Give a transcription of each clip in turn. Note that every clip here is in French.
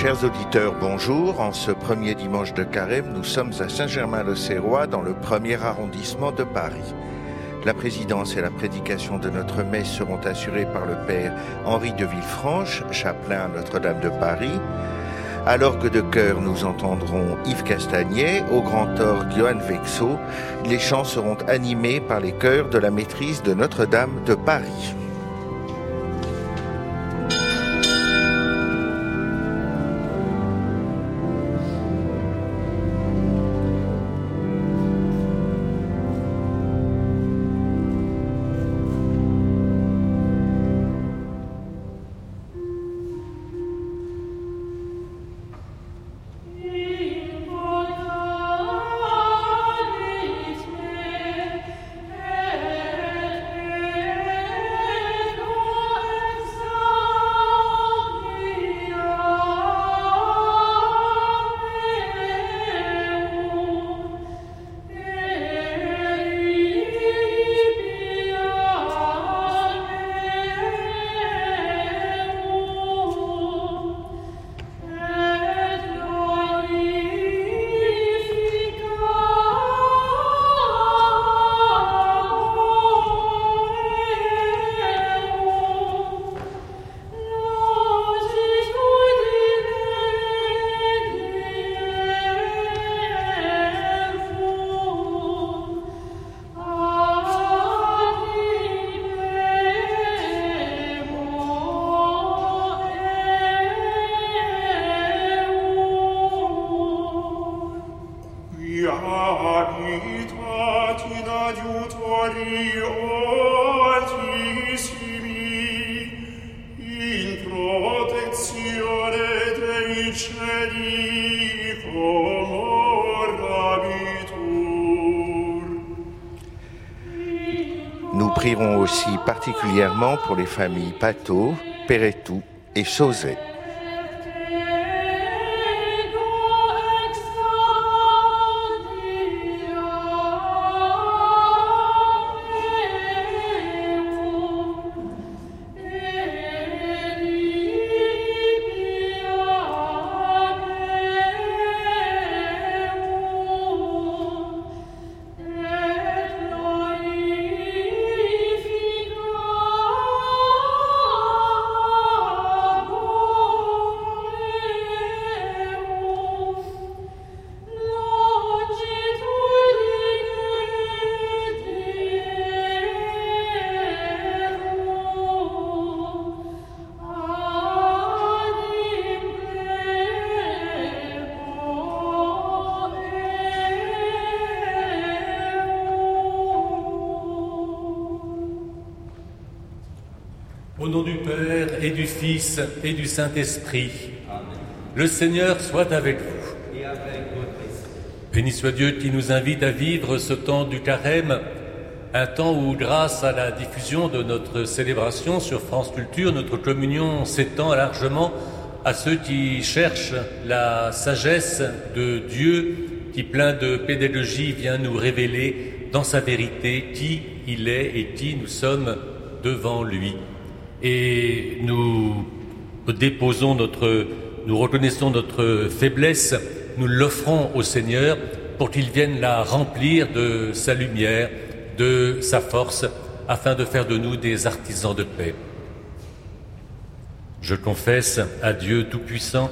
Chers auditeurs, bonjour. En ce premier dimanche de carême, nous sommes à Saint-Germain-le-Serrois, dans le premier arrondissement de Paris. La présidence et la prédication de notre messe seront assurées par le Père Henri de Villefranche, chapelain à Notre-Dame de Paris. À l'orgue de chœur, nous entendrons Yves Castagnet, au grand orgue Johan Vexo. Les chants seront animés par les chœurs de la maîtrise de Notre-Dame de Paris. Particulièrement pour les familles Pateau, Perretou et Chauzet. Fils et du Saint-Esprit. Le Seigneur soit avec vous. Béni soit Dieu qui nous invite à vivre ce temps du carême, un temps où, grâce à la diffusion de notre célébration sur France Culture, notre communion s'étend largement à ceux qui cherchent la sagesse de Dieu qui, plein de pédagogie, vient nous révéler dans sa vérité qui il est et qui nous sommes devant lui et nous déposons notre, nous reconnaissons notre faiblesse, nous l'offrons au Seigneur pour qu'il vienne la remplir de sa lumière, de sa force, afin de faire de nous des artisans de paix. Je confesse à Dieu Tout-Puissant,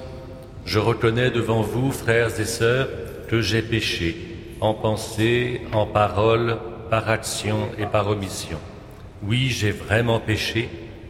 je reconnais devant vous, frères et sœurs, que j'ai péché, en pensée, en parole, par action et par omission. Oui, j'ai vraiment péché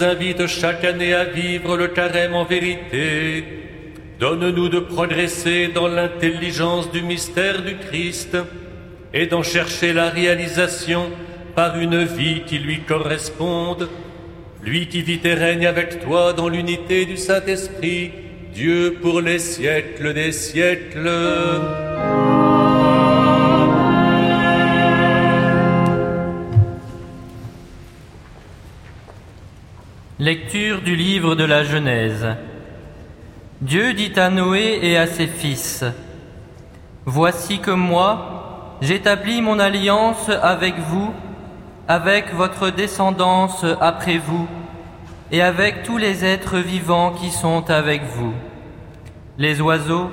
Nous invites chaque année à vivre le carême en vérité, donne-nous de progresser dans l'intelligence du mystère du Christ et d'en chercher la réalisation par une vie qui lui corresponde, lui qui vit et règne avec toi dans l'unité du Saint-Esprit, Dieu pour les siècles des siècles. Lecture du livre de la Genèse. Dieu dit à Noé et à ses fils, Voici que moi, j'établis mon alliance avec vous, avec votre descendance après vous, et avec tous les êtres vivants qui sont avec vous, les oiseaux,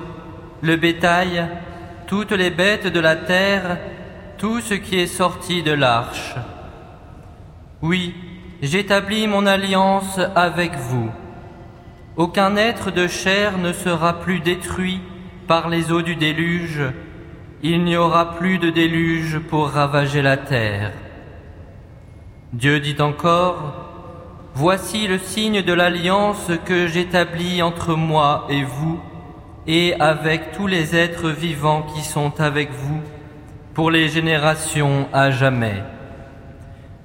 le bétail, toutes les bêtes de la terre, tout ce qui est sorti de l'arche. Oui, J'établis mon alliance avec vous. Aucun être de chair ne sera plus détruit par les eaux du déluge. Il n'y aura plus de déluge pour ravager la terre. Dieu dit encore, Voici le signe de l'alliance que j'établis entre moi et vous, et avec tous les êtres vivants qui sont avec vous, pour les générations à jamais.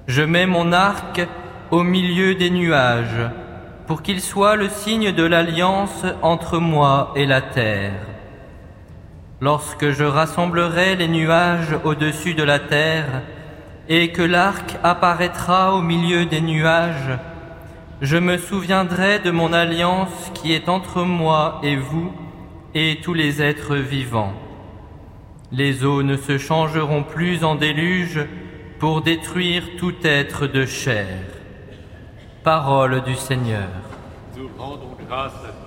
Je mets mon arc au milieu des nuages, pour qu'il soit le signe de l'alliance entre moi et la terre. Lorsque je rassemblerai les nuages au-dessus de la terre, et que l'arc apparaîtra au milieu des nuages, je me souviendrai de mon alliance qui est entre moi et vous et tous les êtres vivants. Les eaux ne se changeront plus en déluge pour détruire tout être de chair. Parole du Seigneur. Nous rendons grâce à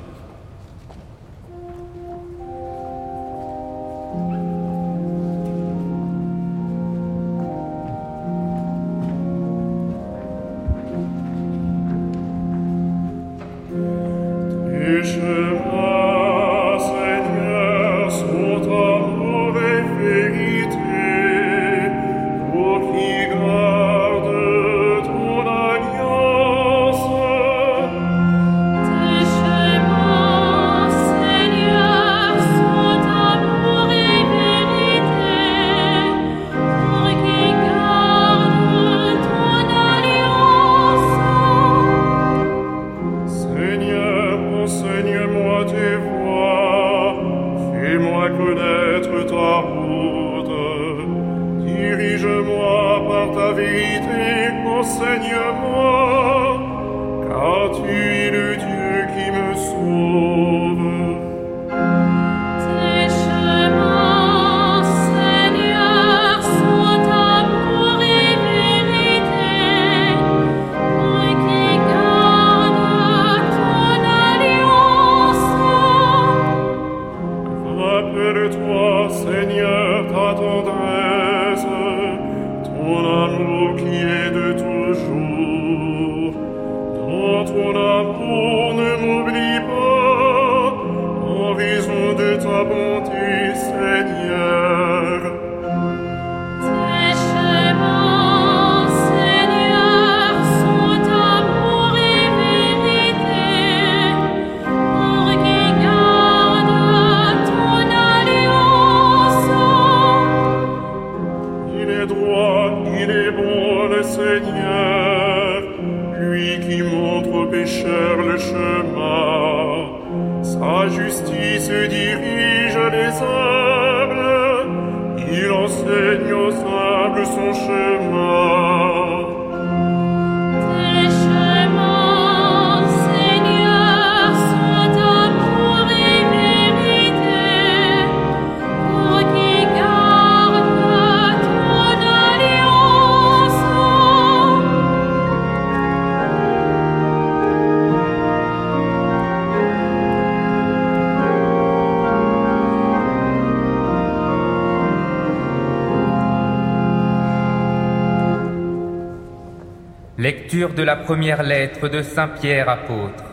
De la première lettre de Saint Pierre apôtre.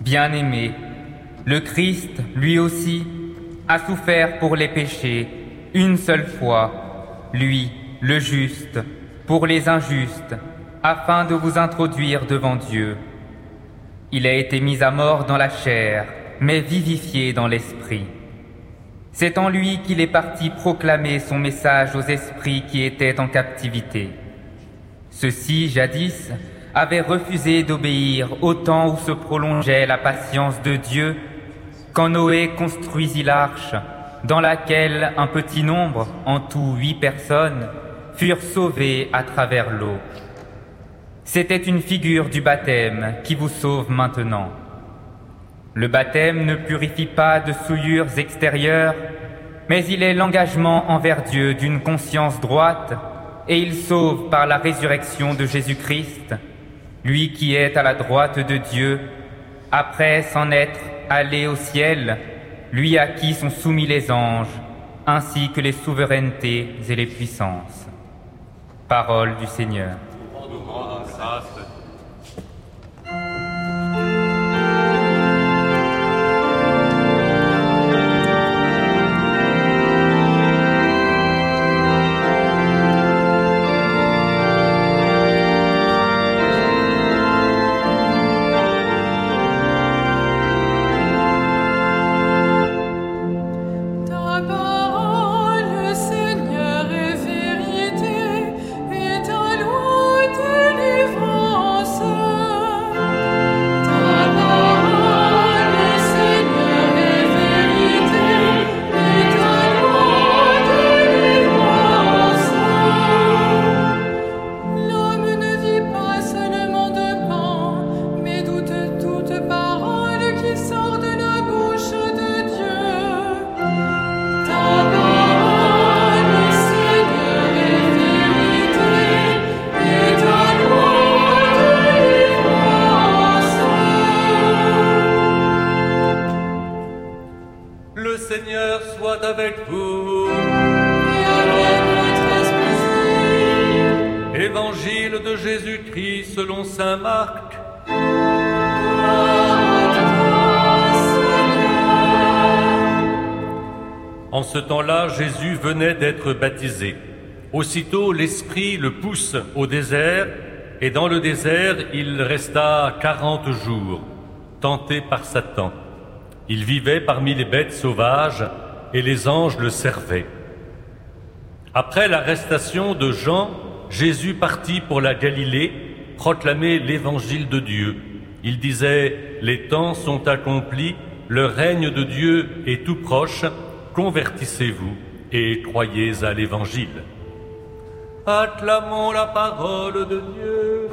Bien-aimé, le Christ, lui aussi, a souffert pour les péchés une seule fois, lui, le juste, pour les injustes, afin de vous introduire devant Dieu. Il a été mis à mort dans la chair, mais vivifié dans l'esprit. C'est en lui qu'il est parti proclamer son message aux esprits qui étaient en captivité. Ceux-ci, jadis, avaient refusé d'obéir au temps où se prolongeait la patience de Dieu, quand Noé construisit l'arche, dans laquelle un petit nombre, en tout huit personnes, furent sauvées à travers l'eau. C'était une figure du baptême qui vous sauve maintenant. Le baptême ne purifie pas de souillures extérieures, mais il est l'engagement envers Dieu d'une conscience droite, et il sauve par la résurrection de Jésus-Christ, lui qui est à la droite de Dieu, après s'en être allé au ciel, lui à qui sont soumis les anges, ainsi que les souverainetés et les puissances. Parole du Seigneur. Venait d'être baptisé. Aussitôt, l'Esprit le pousse au désert, et dans le désert, il resta quarante jours, tenté par Satan. Il vivait parmi les bêtes sauvages, et les anges le servaient. Après l'arrestation de Jean, Jésus partit pour la Galilée, proclamer l'évangile de Dieu. Il disait, Les temps sont accomplis, le règne de Dieu est tout proche, convertissez-vous et croyez à l'Évangile. Acclamons la parole de Dieu.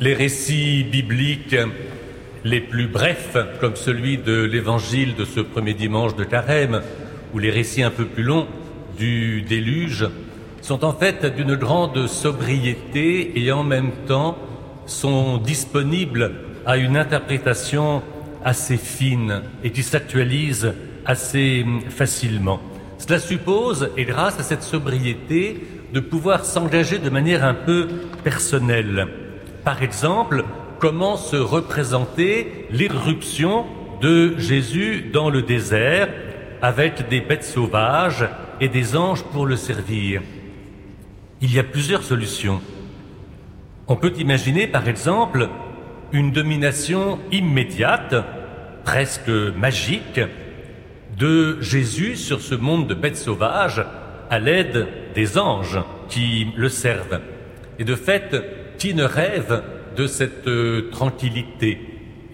Les récits bibliques les plus brefs, comme celui de l'évangile de ce premier dimanche de Carême, ou les récits un peu plus longs du déluge, sont en fait d'une grande sobriété et en même temps sont disponibles à une interprétation assez fine et qui s'actualise assez facilement. Cela suppose, et grâce à cette sobriété, de pouvoir s'engager de manière un peu personnelle. Par exemple, comment se représenter l'irruption de Jésus dans le désert avec des bêtes sauvages et des anges pour le servir. Il y a plusieurs solutions. On peut imaginer par exemple une domination immédiate, presque magique, de Jésus sur ce monde de bêtes sauvages à l'aide des anges qui le servent. Et de fait, qui ne rêve de cette euh, tranquillité?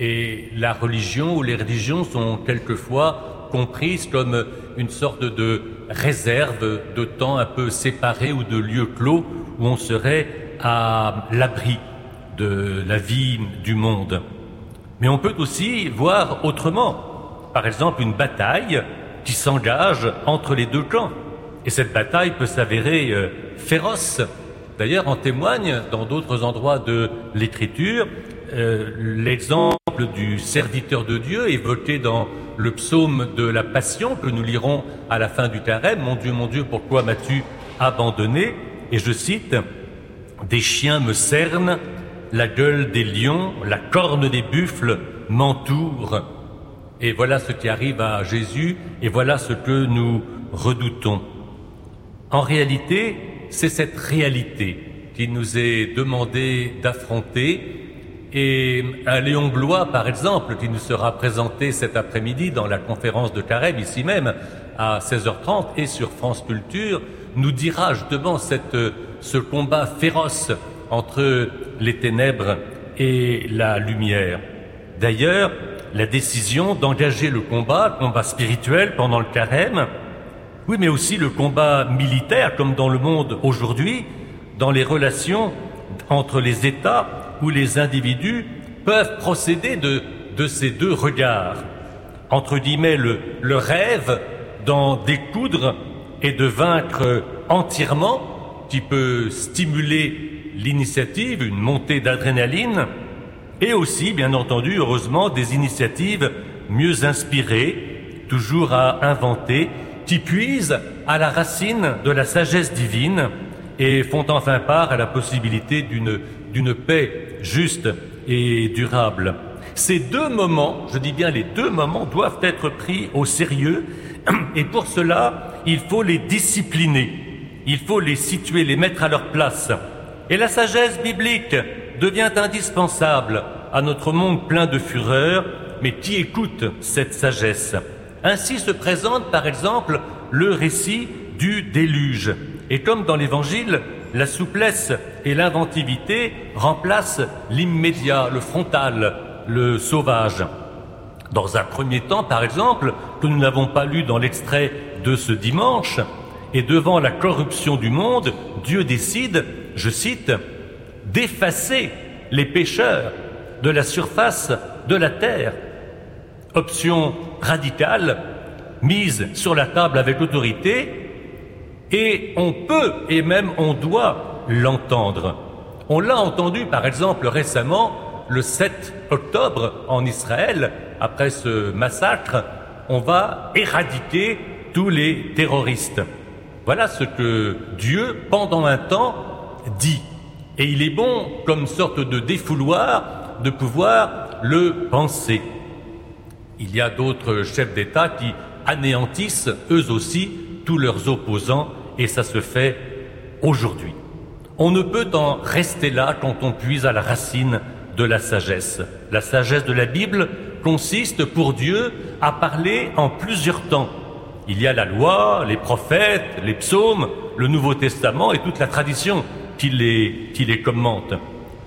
Et la religion ou les religions sont quelquefois comprises comme une sorte de réserve de temps un peu séparé ou de lieu clos où on serait à l'abri de la vie du monde. Mais on peut aussi voir autrement. Par exemple, une bataille qui s'engage entre les deux camps. Et cette bataille peut s'avérer euh, féroce. D'ailleurs, en témoigne dans d'autres endroits de l'Écriture euh, l'exemple du serviteur de Dieu évoqué dans le psaume de la Passion que nous lirons à la fin du carême. Mon Dieu, mon Dieu, pourquoi m'as-tu abandonné? Et je cite, Des chiens me cernent, la gueule des lions, la corne des buffles m'entoure. Et voilà ce qui arrive à Jésus, et voilà ce que nous redoutons. En réalité, c'est cette réalité qui nous est demandé d'affronter. Et un Léon Blois, par exemple, qui nous sera présenté cet après-midi dans la conférence de Carême, ici même, à 16h30 et sur France Culture, nous dira justement cette, ce combat féroce entre les ténèbres et la lumière. D'ailleurs, la décision d'engager le combat, le combat spirituel pendant le carême, oui, mais aussi le combat militaire, comme dans le monde aujourd'hui, dans les relations entre les États où les individus peuvent procéder de, ces deux regards. Entre guillemets, le, rêve d'en découdre et de vaincre entièrement, qui peut stimuler l'initiative, une montée d'adrénaline, et aussi, bien entendu, heureusement, des initiatives mieux inspirées, toujours à inventer, qui puisent à la racine de la sagesse divine et font enfin part à la possibilité d'une paix juste et durable. Ces deux moments, je dis bien les deux moments, doivent être pris au sérieux et pour cela, il faut les discipliner, il faut les situer, les mettre à leur place. Et la sagesse biblique devient indispensable à notre monde plein de fureur, mais qui écoute cette sagesse? Ainsi se présente par exemple le récit du déluge. Et comme dans l'Évangile, la souplesse et l'inventivité remplacent l'immédiat, le frontal, le sauvage. Dans un premier temps, par exemple, que nous n'avons pas lu dans l'extrait de ce dimanche, et devant la corruption du monde, Dieu décide, je cite, d'effacer les pécheurs de la surface de la terre. Option radicale, mise sur la table avec autorité, et on peut et même on doit l'entendre. On l'a entendu par exemple récemment le 7 octobre en Israël, après ce massacre, on va éradiquer tous les terroristes. Voilà ce que Dieu, pendant un temps, dit. Et il est bon, comme sorte de défouloir, de pouvoir le penser. Il y a d'autres chefs d'État qui anéantissent eux aussi tous leurs opposants et ça se fait aujourd'hui. On ne peut en rester là quand on puise à la racine de la sagesse. La sagesse de la Bible consiste pour Dieu à parler en plusieurs temps. Il y a la loi, les prophètes, les psaumes, le Nouveau Testament et toute la tradition qui les, qui les commente.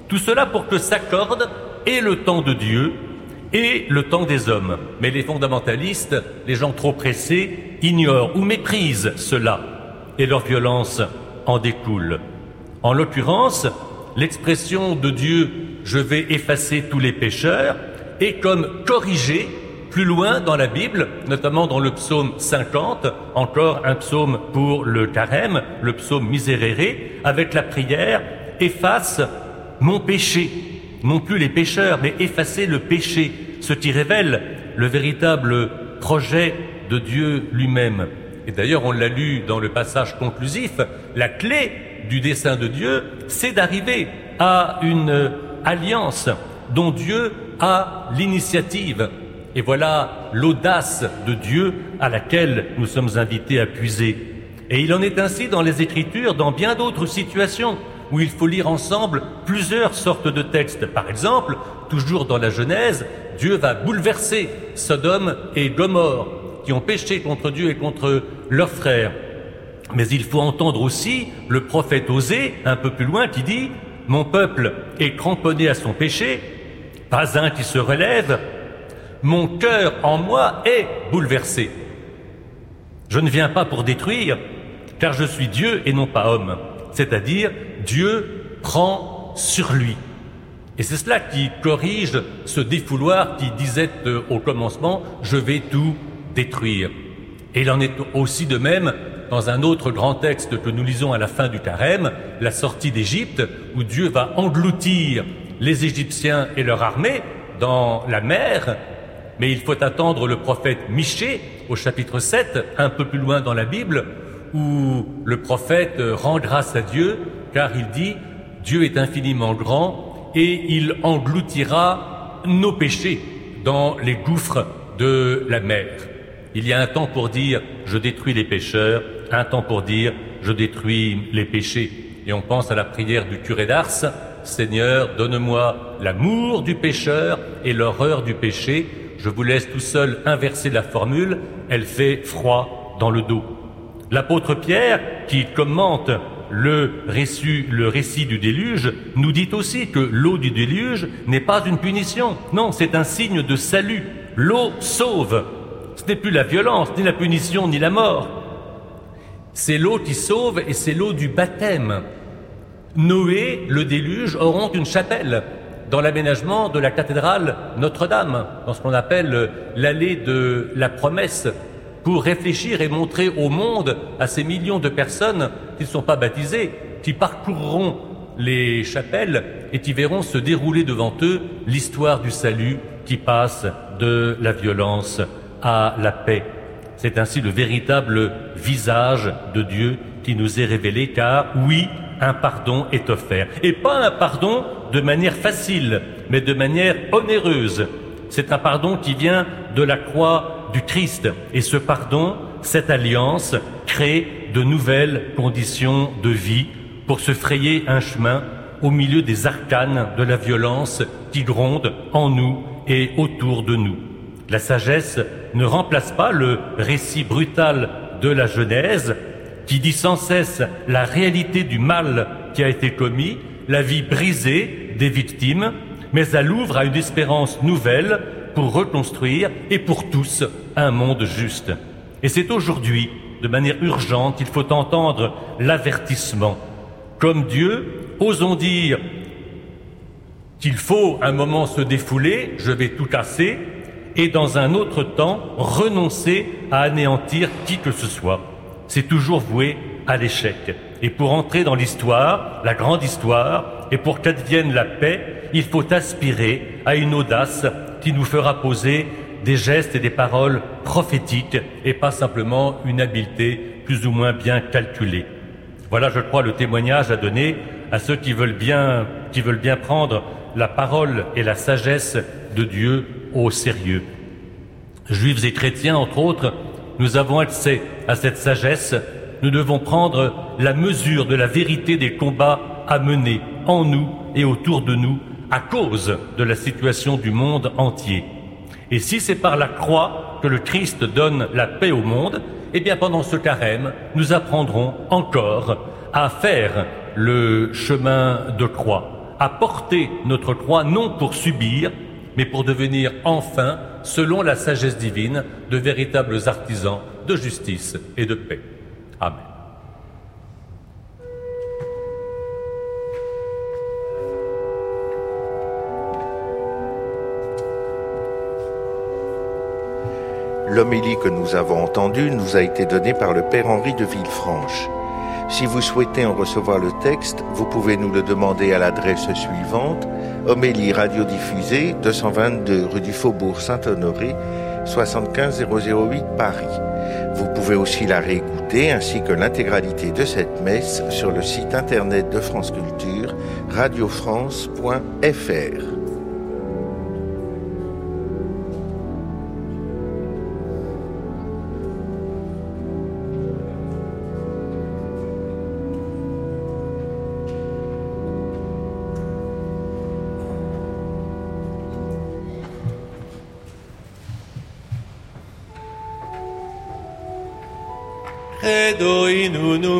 Tout cela pour que s'accorde et le temps de Dieu et le temps des hommes. Mais les fondamentalistes, les gens trop pressés, ignorent ou méprisent cela et leur violence en découle. En l'occurrence, l'expression de Dieu je vais effacer tous les pécheurs est comme corrigée plus loin dans la Bible, notamment dans le psaume 50, encore un psaume pour le carême, le psaume miséréré, avec la prière efface mon péché, non plus les pécheurs, mais effacer le péché, ce qui révèle le véritable projet de Dieu lui-même. Et d'ailleurs, on l'a lu dans le passage conclusif, la clé du dessein de Dieu, c'est d'arriver à une alliance dont Dieu a l'initiative. Et voilà l'audace de Dieu à laquelle nous sommes invités à puiser. Et il en est ainsi dans les Écritures, dans bien d'autres situations où il faut lire ensemble plusieurs sortes de textes. Par exemple, toujours dans la Genèse, Dieu va bouleverser Sodome et Gomorre, qui ont péché contre Dieu et contre leurs frères. Mais il faut entendre aussi le prophète Osée, un peu plus loin, qui dit Mon peuple est cramponné à son péché, pas un qui se relève, mon cœur en moi est bouleversé. Je ne viens pas pour détruire, car je suis Dieu et non pas homme. C'est-à-dire, Dieu prend sur lui. Et c'est cela qui corrige ce défouloir qui disait euh, au commencement, je vais tout détruire. Et il en est aussi de même dans un autre grand texte que nous lisons à la fin du carême, la sortie d'Égypte, où Dieu va engloutir les Égyptiens et leur armée dans la mer, mais il faut attendre le prophète Michée au chapitre 7, un peu plus loin dans la Bible, où le prophète rend grâce à Dieu, car il dit, Dieu est infiniment grand et il engloutira nos péchés dans les gouffres de la mer. Il y a un temps pour dire je détruis les pécheurs, un temps pour dire je détruis les péchés. Et on pense à la prière du curé d'Ars, Seigneur, donne-moi l'amour du pécheur et l'horreur du péché. Je vous laisse tout seul inverser la formule, elle fait froid dans le dos. L'apôtre Pierre, qui commente le récit, le récit du déluge, nous dit aussi que l'eau du déluge n'est pas une punition. Non, c'est un signe de salut. L'eau sauve. Ce n'est plus la violence, ni la punition, ni la mort. C'est l'eau qui sauve et c'est l'eau du baptême. Noé, le déluge, auront une chapelle dans l'aménagement de la cathédrale Notre-Dame, dans ce qu'on appelle l'allée de la promesse, pour réfléchir et montrer au monde, à ces millions de personnes qui ne sont pas baptisées, qui parcourront les chapelles et qui verront se dérouler devant eux l'histoire du salut qui passe de la violence à la paix. C'est ainsi le véritable visage de Dieu qui nous est révélé, car oui, un pardon est offert. Et pas un pardon de manière facile, mais de manière onéreuse. C'est un pardon qui vient de la croix du Christ. Et ce pardon, cette alliance, crée de nouvelles conditions de vie pour se frayer un chemin au milieu des arcanes de la violence qui gronde en nous et autour de nous. La sagesse ne remplace pas le récit brutal de la Genèse qui dit sans cesse la réalité du mal qui a été commis, la vie brisée des victimes, mais elle ouvre à une espérance nouvelle pour reconstruire et pour tous un monde juste. Et c'est aujourd'hui, de manière urgente, qu'il faut entendre l'avertissement. Comme Dieu, osons dire qu'il faut un moment se défouler, je vais tout casser, et dans un autre temps renoncer à anéantir qui que ce soit. C'est toujours voué à l'échec. Et pour entrer dans l'histoire, la grande histoire, et pour qu'advienne la paix, il faut aspirer à une audace qui nous fera poser des gestes et des paroles prophétiques et pas simplement une habileté plus ou moins bien calculée. Voilà, je crois, le témoignage à donner à ceux qui veulent bien, qui veulent bien prendre la parole et la sagesse de Dieu au sérieux. Juifs et chrétiens, entre autres, nous avons accès à cette sagesse. Nous devons prendre la mesure de la vérité des combats à mener en nous et autour de nous à cause de la situation du monde entier. Et si c'est par la croix que le Christ donne la paix au monde, eh bien pendant ce carême, nous apprendrons encore à faire le chemin de croix, à porter notre croix non pour subir, mais pour devenir enfin, selon la sagesse divine, de véritables artisans de justice et de paix. Amen. L'homélie que nous avons entendue nous a été donnée par le Père Henri de Villefranche. Si vous souhaitez en recevoir le texte, vous pouvez nous le demander à l'adresse suivante Homélie radiodiffusée 222 rue du Faubourg Saint-Honoré 75008 Paris. Vous pouvez aussi la réécouter ainsi que l'intégralité de cette messe sur le site internet de France Culture radiofrance.fr. menino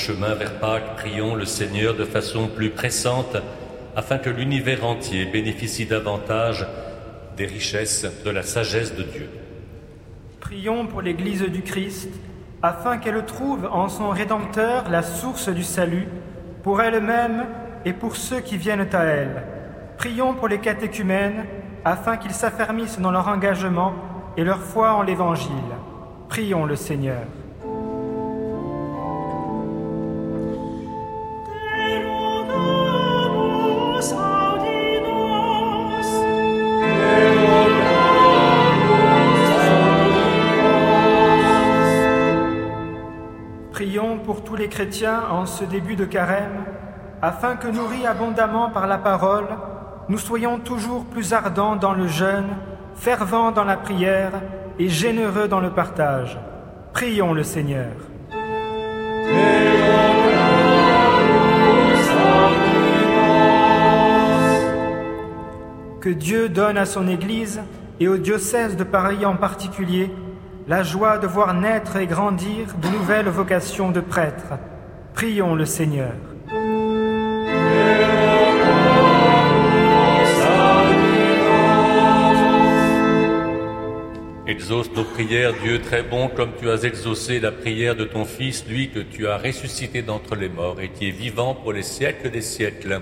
chemin vers Pâques, prions le Seigneur de façon plus pressante afin que l'univers entier bénéficie davantage des richesses de la sagesse de Dieu. Prions pour l'Église du Christ afin qu'elle trouve en son Rédempteur la source du salut pour elle-même et pour ceux qui viennent à elle. Prions pour les catéchumènes afin qu'ils s'affermissent dans leur engagement et leur foi en l'Évangile. Prions le Seigneur. Chrétiens en ce début de carême, afin que nourris abondamment par la parole, nous soyons toujours plus ardents dans le jeûne, fervents dans la prière et généreux dans le partage. Prions le Seigneur. Que Dieu donne à son Église et au diocèse de Paris en particulier la joie de voir naître et grandir de nouvelles vocations de prêtres. Prions le Seigneur. Exauce nos prières, Dieu très bon, comme tu as exaucé la prière de ton Fils, lui que tu as ressuscité d'entre les morts et qui est vivant pour les siècles des siècles.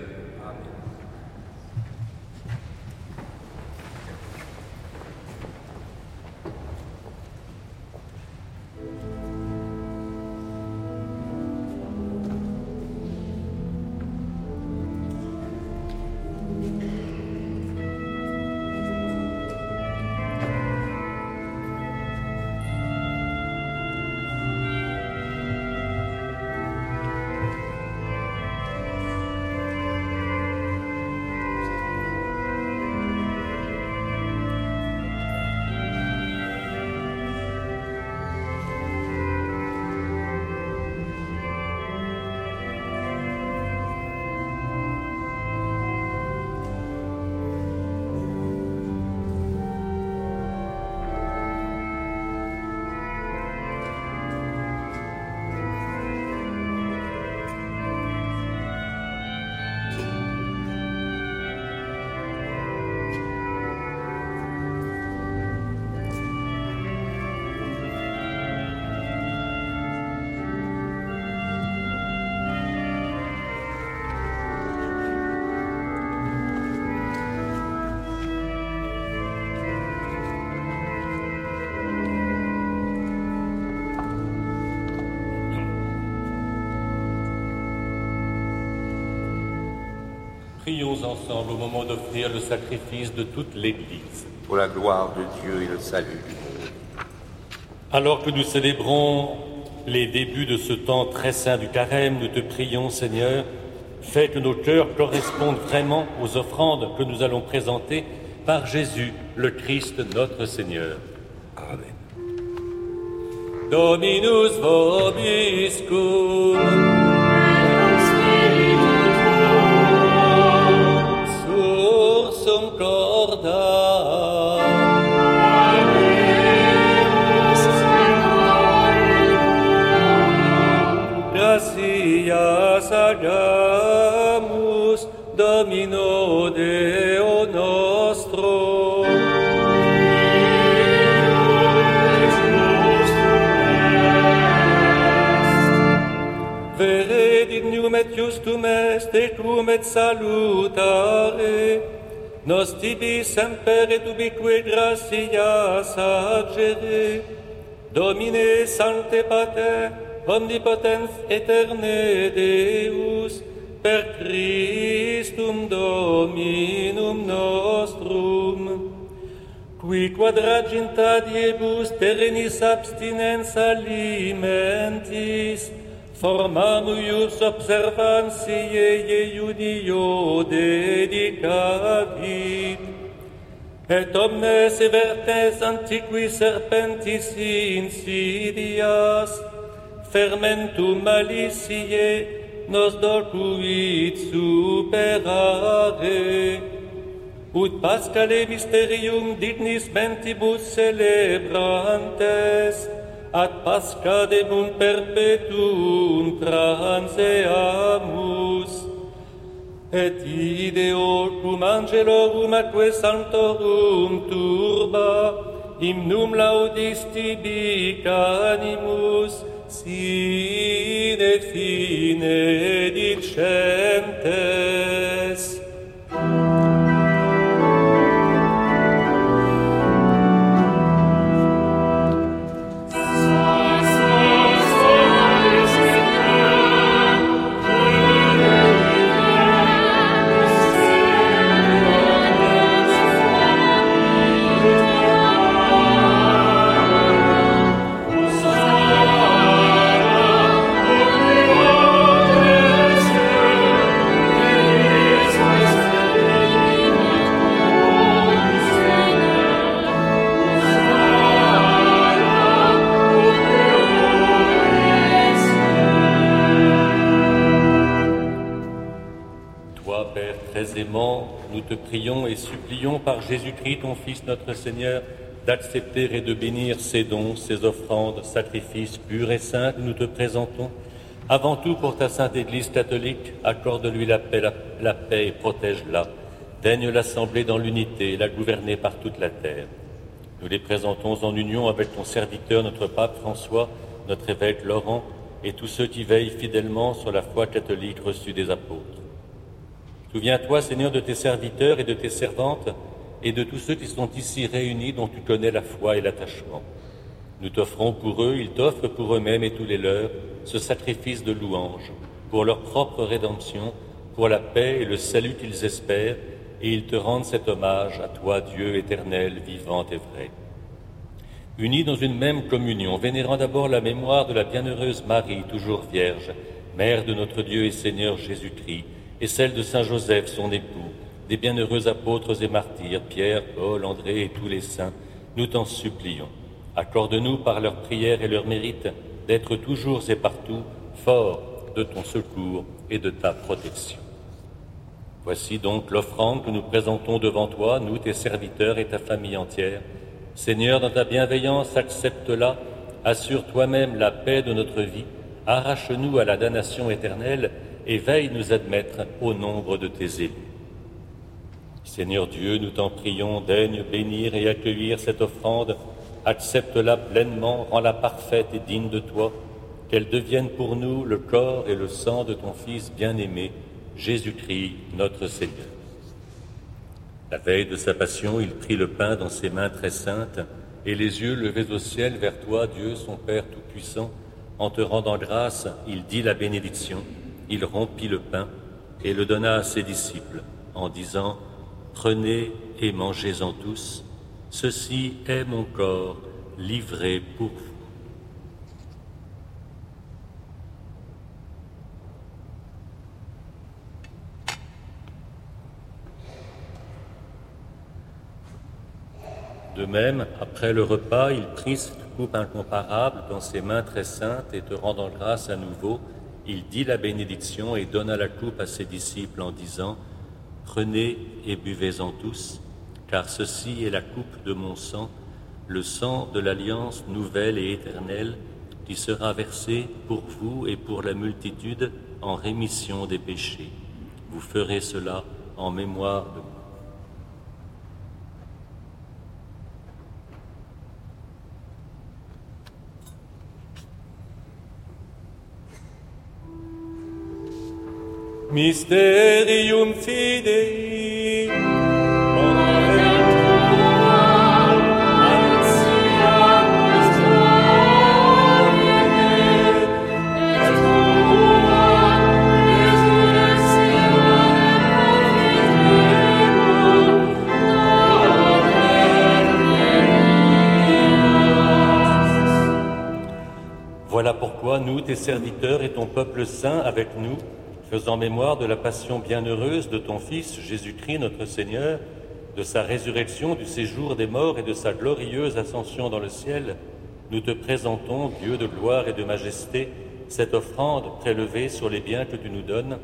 Prions ensemble au moment d'offrir le sacrifice de toute l'Église. Pour la gloire de Dieu et le salut du monde. Alors que nous célébrons les débuts de ce temps très saint du carême, nous te prions, Seigneur, fais que nos cœurs correspondent vraiment aux offrandes que nous allons présenter par Jésus, le Christ, notre Seigneur. Amen. Dominus vobiscum. zum Jordan. Gracias hagamos, Domino Deo nostro. Veredit numet justum est, et tu et salutare, nos tibi semper et ubique gratia sagere, Domine Sancte Pater, omnipotens eterne Deus, per Christum Dominum nostrum, qui quadraginta diebus terrenis abstinens alimentis, formamius observantiae iunio dedicavit, et omnes vertes antiqui serpentis insidias, fermentum maliciae nos docuit superare, ut pascale mysterium dignis mentibus celebrantes, ad pasca pascadebum perpetuum transeamus, et ide ocum angelorum atque santorum turba, himnum laudis bic animus, sine fine dicentes. Jésus-Christ, ton Fils, notre Seigneur, d'accepter et de bénir ces dons, ces offrandes, sacrifices purs et saints nous te présentons. Avant tout, pour ta sainte Église catholique, accorde-lui la paix, paix et protège-la. Daigne l'assembler dans l'unité et la gouverner par toute la terre. Nous les présentons en union avec ton serviteur, notre pape François, notre évêque Laurent, et tous ceux qui veillent fidèlement sur la foi catholique reçue des apôtres. Souviens-toi, Seigneur, de tes serviteurs et de tes servantes, et de tous ceux qui sont ici réunis dont tu connais la foi et l'attachement. Nous t'offrons pour eux, ils t'offrent pour eux-mêmes et tous les leurs, ce sacrifice de louange, pour leur propre rédemption, pour la paix et le salut qu'ils espèrent, et ils te rendent cet hommage à toi, Dieu éternel, vivant et vrai. Unis dans une même communion, vénérant d'abord la mémoire de la bienheureuse Marie, toujours vierge, mère de notre Dieu et Seigneur Jésus-Christ, et celle de Saint Joseph, son époux, des bienheureux apôtres et martyrs, Pierre, Paul, André et tous les saints, nous t'en supplions. Accorde-nous par leurs prières et leurs mérites d'être toujours et partout forts de ton secours et de ta protection. Voici donc l'offrande que nous présentons devant toi, nous, tes serviteurs et ta famille entière. Seigneur, dans ta bienveillance, accepte-la, assure toi-même la paix de notre vie, arrache-nous à la damnation éternelle et veille nous admettre au nombre de tes élus. Seigneur Dieu, nous t'en prions, daigne bénir et accueillir cette offrande, accepte-la pleinement, rends-la parfaite et digne de toi, qu'elle devienne pour nous le corps et le sang de ton Fils bien-aimé, Jésus-Christ, notre Seigneur. La veille de sa passion, il prit le pain dans ses mains très saintes, et les yeux levés au ciel vers toi, Dieu, son Père Tout-Puissant, en te rendant grâce, il dit la bénédiction, il rompit le pain et le donna à ses disciples. en disant, Prenez et mangez-en tous, ceci est mon corps livré pour vous. De même, après le repas, il prit cette coupe incomparable dans ses mains très saintes et te rendant grâce à nouveau, il dit la bénédiction et donna la coupe à ses disciples en disant, Prenez et buvez-en tous, car ceci est la coupe de mon sang, le sang de l'alliance nouvelle et éternelle, qui sera versé pour vous et pour la multitude en rémission des péchés. Vous ferez cela en mémoire de moi. Mysterium Fidei. Voilà pourquoi nous, tes serviteurs et ton peuple saint avec nous, faisant mémoire de la passion bienheureuse de ton Fils Jésus-Christ notre Seigneur, de sa résurrection, du séjour des morts et de sa glorieuse ascension dans le ciel, nous te présentons, Dieu de gloire et de majesté, cette offrande prélevée sur les biens que tu nous donnes,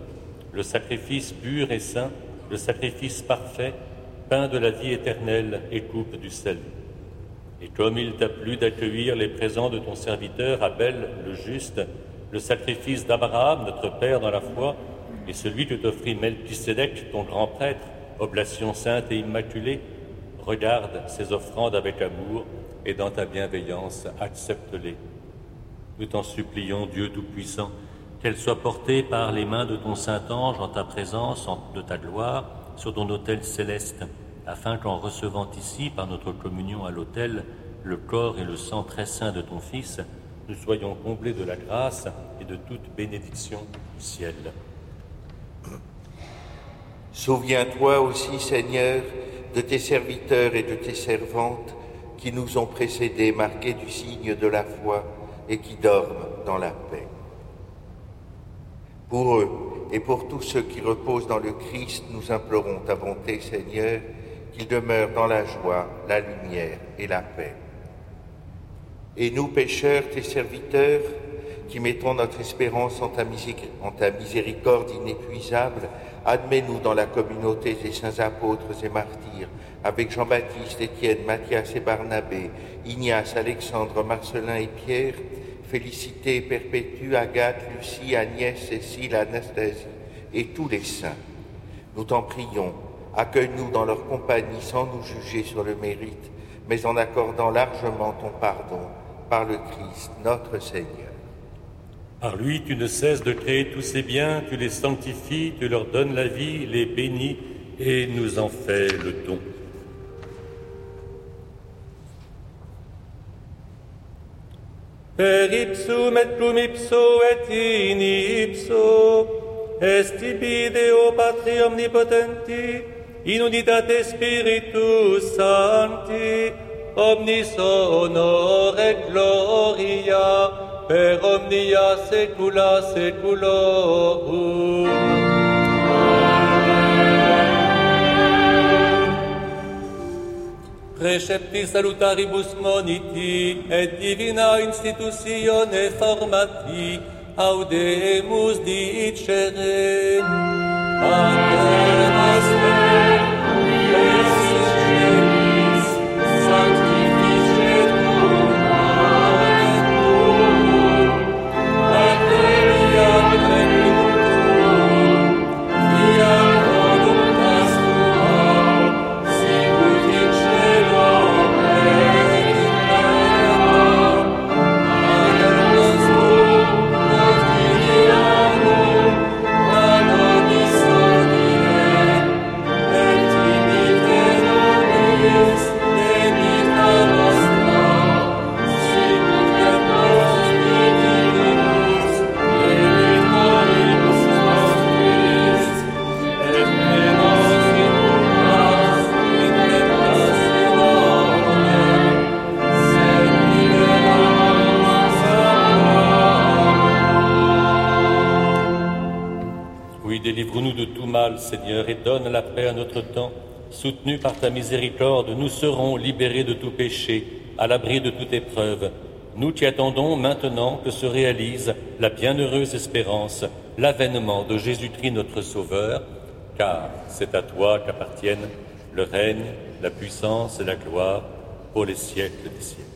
le sacrifice pur et saint, le sacrifice parfait, pain de la vie éternelle et coupe du salut. Et comme il t'a plu d'accueillir les présents de ton serviteur Abel le juste, le sacrifice d'Abraham, notre Père dans la foi, et celui que t'offrit Melchisédek, ton grand prêtre, oblation sainte et immaculée, regarde ces offrandes avec amour et dans ta bienveillance accepte-les. Nous t'en supplions, Dieu Tout-Puissant, qu'elles soient portées par les mains de ton Saint-Ange en ta présence, en, de ta gloire, sur ton autel céleste, afin qu'en recevant ici, par notre communion à l'autel, le corps et le sang très saint de ton Fils, nous soyons comblés de la grâce et de toute bénédiction du ciel. Souviens-toi aussi, Seigneur, de tes serviteurs et de tes servantes qui nous ont précédés, marqués du signe de la foi et qui dorment dans la paix. Pour eux et pour tous ceux qui reposent dans le Christ, nous implorons ta bonté, Seigneur, qu'ils demeurent dans la joie, la lumière et la paix. Et nous, pécheurs, tes serviteurs, qui mettons notre espérance en ta, miséricorde inépuisable, admets-nous dans la communauté des saints apôtres et martyrs, avec Jean-Baptiste, Étienne, Mathias et Barnabé, Ignace, Alexandre, Marcelin et Pierre, Félicité, Perpétue, Agathe, Lucie, Agnès, Cécile, Anastasie et tous les saints. Nous t'en prions, accueille-nous dans leur compagnie sans nous juger sur le mérite, mais en accordant largement ton pardon par le Christ, notre Seigneur. Par lui, tu ne cesses de créer tous ces biens, tu les sanctifies, tu leur donnes la vie, les bénis et nous en fais le don. Per ipsum et et ipso, est Patri omnipotenti, omnis honor et gloria, per omnia saecula saeculorum. Precepti salutaribus moniti et divina institutione formati audemus dicere. Pater Soutenus par ta miséricorde, nous serons libérés de tout péché, à l'abri de toute épreuve. Nous t'y attendons maintenant que se réalise la bienheureuse espérance, l'avènement de Jésus-Christ notre Sauveur, car c'est à toi qu'appartiennent le règne, la puissance et la gloire pour les siècles des siècles.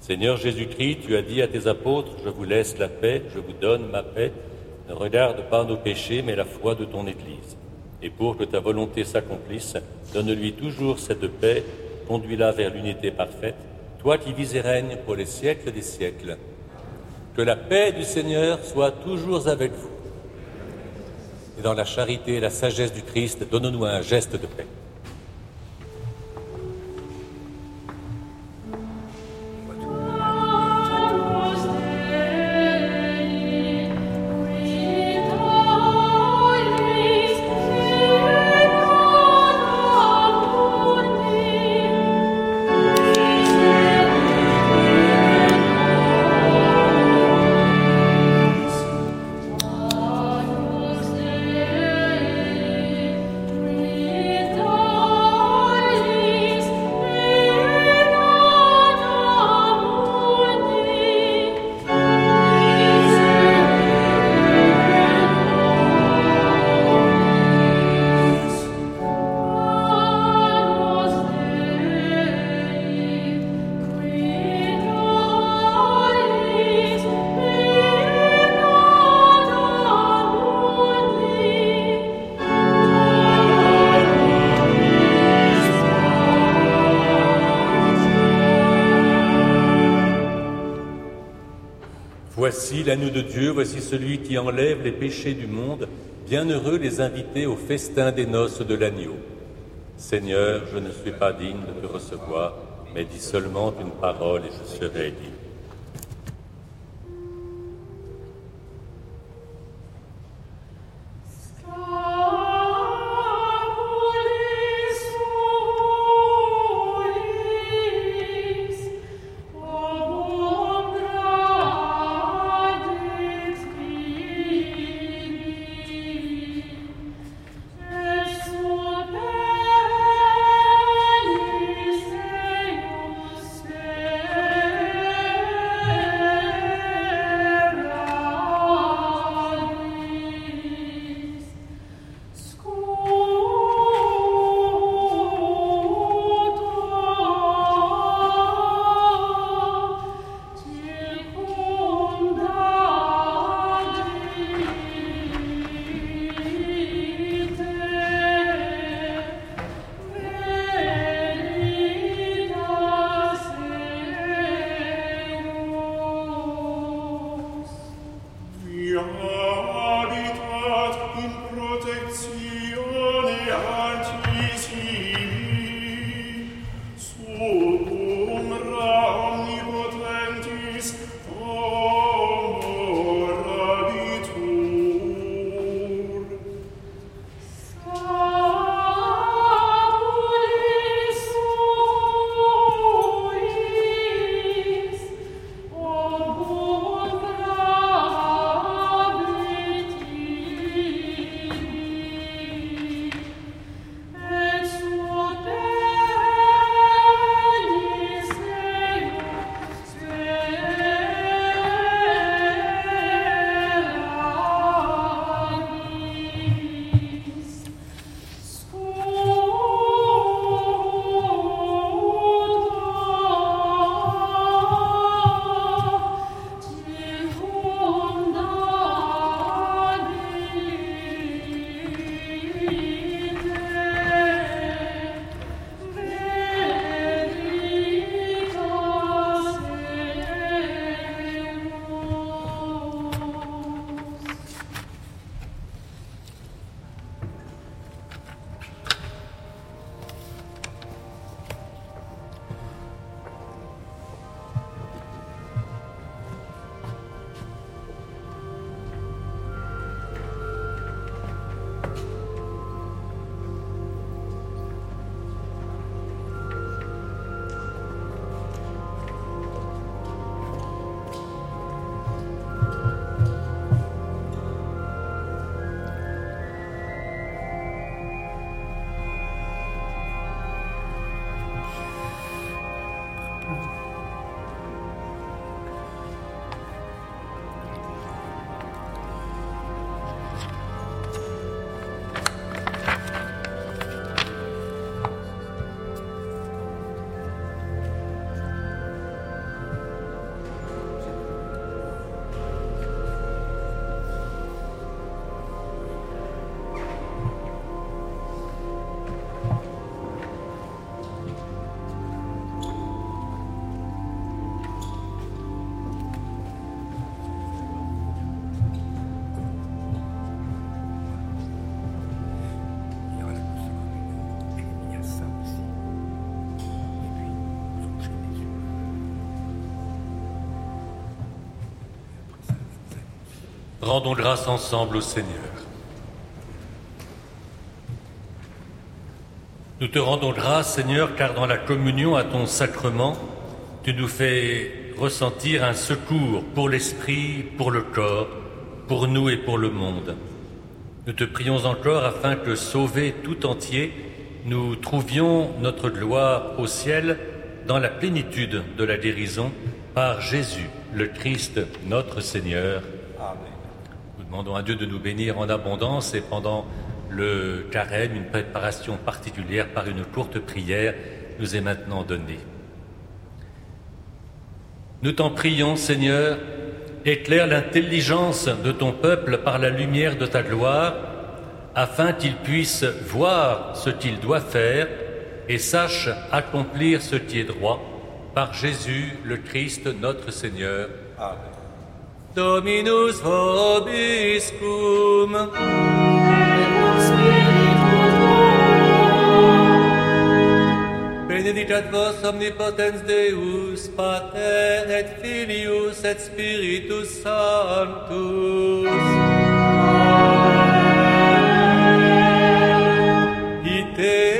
Seigneur Jésus-Christ, tu as dit à tes apôtres, je vous laisse la paix, je vous donne ma paix. Ne regarde pas nos péchés, mais la foi de ton Église. Et pour que ta volonté s'accomplisse, donne-lui toujours cette paix, conduis-la vers l'unité parfaite, toi qui vis et règnes pour les siècles des siècles. Que la paix du Seigneur soit toujours avec vous. Et dans la charité et la sagesse du Christ, donne-nous un geste de paix. De Dieu, voici celui qui enlève les péchés du monde. Bienheureux les invités au festin des noces de l'agneau. Seigneur, je ne suis pas digne de te recevoir, mais dis seulement une parole et je serai digne. Rendons grâce ensemble au Seigneur. Nous te rendons grâce, Seigneur, car dans la communion à ton sacrement, tu nous fais ressentir un secours pour l'esprit, pour le corps, pour nous et pour le monde. Nous te prions encore afin que, sauvés tout entier, nous trouvions notre gloire au ciel dans la plénitude de la guérison par Jésus, le Christ, notre Seigneur. Demandons à Dieu de nous bénir en abondance et pendant le carême, une préparation particulière par une courte prière nous est maintenant donnée. Nous t'en prions, Seigneur, éclaire l'intelligence de ton peuple par la lumière de ta gloire, afin qu'il puisse voir ce qu'il doit faire et sache accomplir ce qui est droit par Jésus le Christ notre Seigneur. Amen. Dominus vobiscum. Benedicat vos omnipotens Deus, Pater et Filius et Spiritus Sanctus. Ite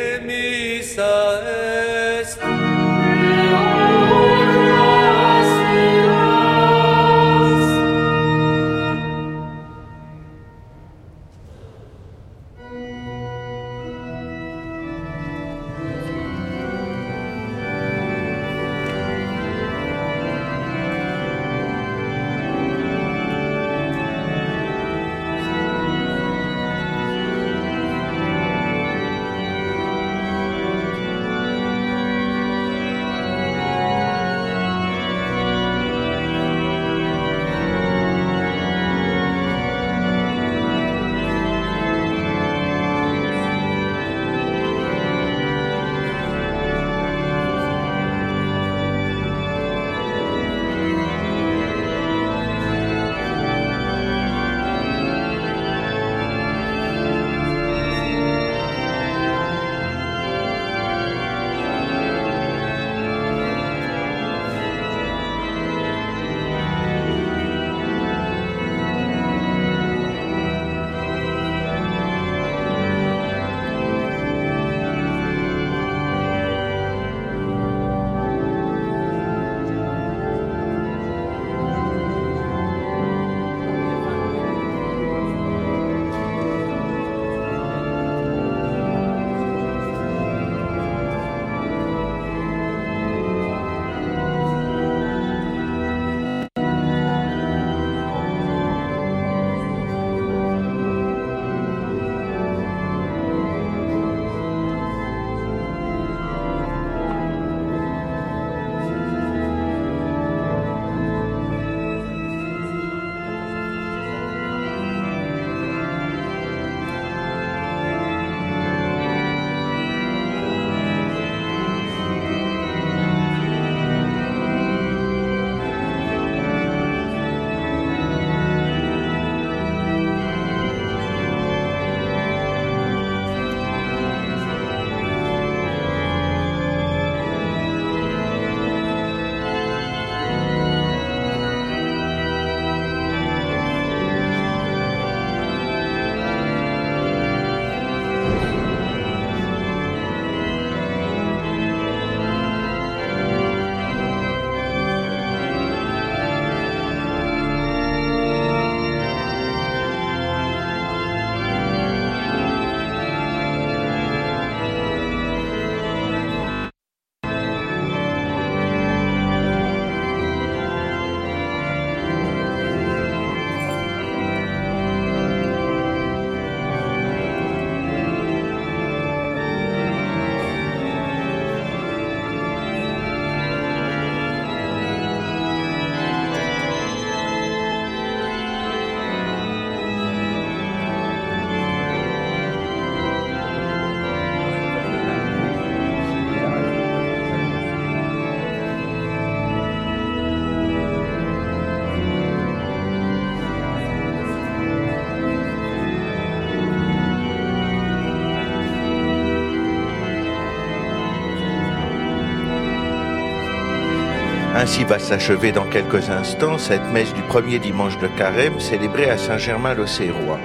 Ainsi va s'achever dans quelques instants cette messe du premier dimanche de carême célébrée à Saint-Germain-l'Auxerrois.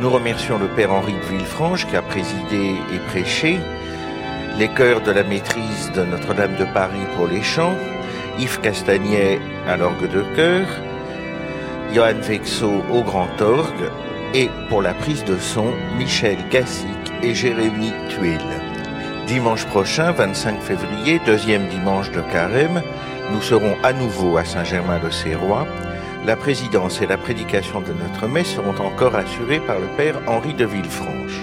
Nous remercions le Père Henri de Villefranche qui a présidé et prêché, les chœurs de la maîtrise de Notre-Dame de Paris pour les chants, Yves Castagnet à l'orgue de chœur, Johan Vexo au grand orgue et pour la prise de son, Michel Gassic et Jérémy Tuile. Dimanche prochain, 25 février, deuxième dimanche de carême, nous serons à nouveau à Saint-Germain-le-Sérois. La présidence et la prédication de notre messe seront encore assurées par le Père Henri de Villefranche.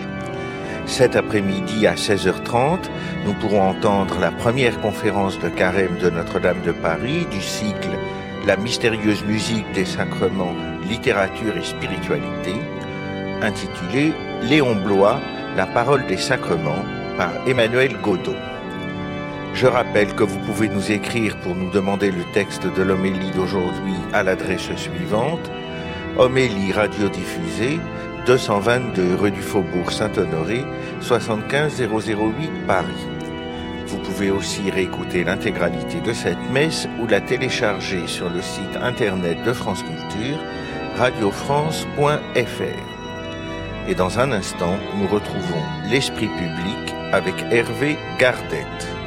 Cet après-midi à 16h30, nous pourrons entendre la première conférence de carême de Notre-Dame de Paris du cycle La mystérieuse musique des sacrements, littérature et spiritualité, intitulé Léon Blois, la parole des sacrements par Emmanuel Godot. Je rappelle que vous pouvez nous écrire pour nous demander le texte de l'homélie d'aujourd'hui à l'adresse suivante Homélie radiodiffusée 222 rue du Faubourg Saint-Honoré 75008 Paris. Vous pouvez aussi réécouter l'intégralité de cette messe ou la télécharger sur le site internet de France Culture radiofrance.fr. Et dans un instant, nous retrouvons l'esprit public avec Hervé Gardette.